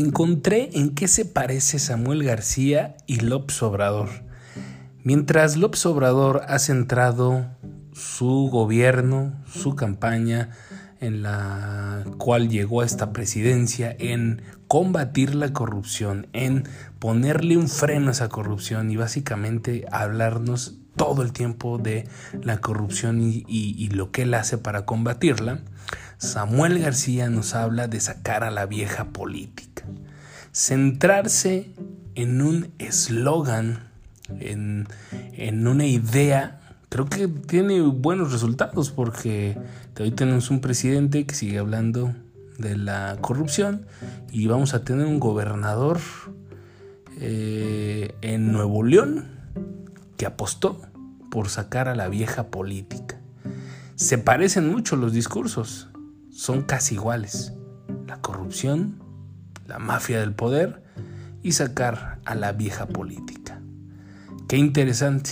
encontré en qué se parece Samuel García y López Obrador. Mientras López Obrador ha centrado su gobierno, su campaña, en la cual llegó a esta presidencia en combatir la corrupción, en ponerle un freno a esa corrupción y básicamente hablarnos todo el tiempo de la corrupción y, lo que él hace para combatirla, Samuel García nos habla de sacar a la vieja política, centrarse en un eslogan, en, en una idea creo que tiene buenos resultados porque hoy tenemos un presidente que sigue hablando de la corrupción y vamos a tener un gobernador eh, en Nuevo León que apostó por sacar a la vieja política. Se parecen mucho los discursos, son casi iguales. La corrupción, la mafia del poder y sacar a la vieja política. Qué interesante.